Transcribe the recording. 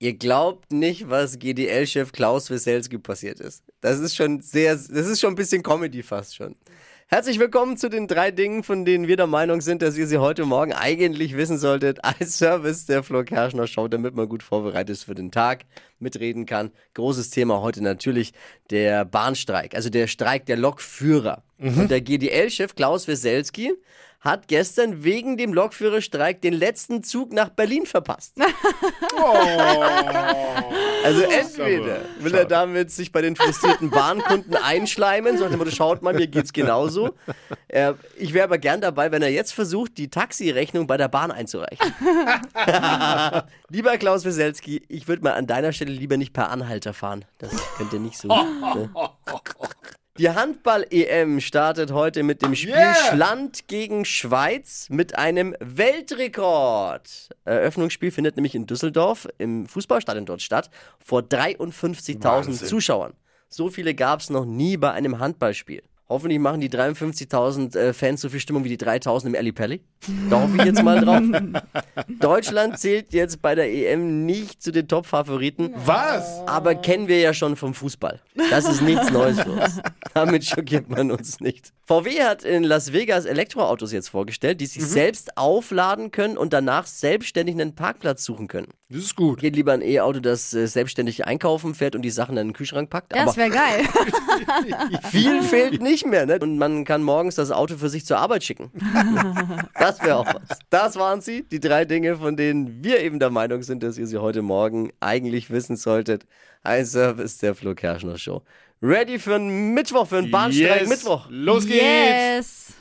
Ihr glaubt nicht, was GDL-Chef Klaus Wieselski passiert ist. Das ist schon sehr, das ist schon ein bisschen Comedy fast schon. Herzlich willkommen zu den drei Dingen, von denen wir der Meinung sind, dass ihr sie heute Morgen eigentlich wissen solltet, als Service der Flo Kerschner Show, damit man gut vorbereitet ist für den Tag, mitreden kann. Großes Thema heute natürlich der Bahnstreik, also der Streik der Lokführer. Und der GDL-Chef Klaus Wieselski hat gestern wegen dem Lokführerstreik den letzten Zug nach Berlin verpasst. Also entweder will er damit sich bei den frustrierten Bahnkunden einschleimen, so nach dem Motto, schaut mal, mir geht's genauso. Äh, ich wäre aber gern dabei, wenn er jetzt versucht, die Taxirechnung bei der Bahn einzureichen. lieber Klaus Wieselski, ich würde mal an deiner Stelle lieber nicht per Anhalter fahren. Das könnte nicht so. ne? Die Handball-EM startet heute mit dem Spiel Yeah! Schland gegen Schweiz mit einem Weltrekord. Eröffnungsspiel findet nämlich in Düsseldorf im Fußballstadion dort statt, vor 53.000 Wahnsinn. Zuschauern. So viele gab es noch nie bei einem Handballspiel. Hoffentlich machen die 53.000 äh, Fans so viel Stimmung wie die 3.000 im Ali Pelli. Da hoffe ich jetzt mal drauf. Deutschland zählt jetzt bei der EM nicht zu den Top-Favoriten. Was? Aber kennen wir ja schon vom Fußball. Das ist nichts Neues für uns. Damit schockiert man uns nicht. VW hat in Las Vegas Elektroautos jetzt vorgestellt, die sich selbst aufladen können und danach selbstständig einen Parkplatz suchen können. Das ist gut. Geht lieber ein E-Auto, das äh, selbstständig einkaufen fährt und die Sachen dann in den Kühlschrank packt. Das wäre geil. viel fehlt nicht mehr, ne? Und man kann morgens das Auto für sich zur Arbeit schicken. Das wäre auch was. Das waren sie, die drei Dinge, von denen wir eben der Meinung sind, dass ihr sie heute Morgen eigentlich wissen solltet. Ein Service der Flo Kerschner Show. Ready für einen Mittwoch, für einen Bahnstreik Yes. Mittwoch. Los geht's. Yes.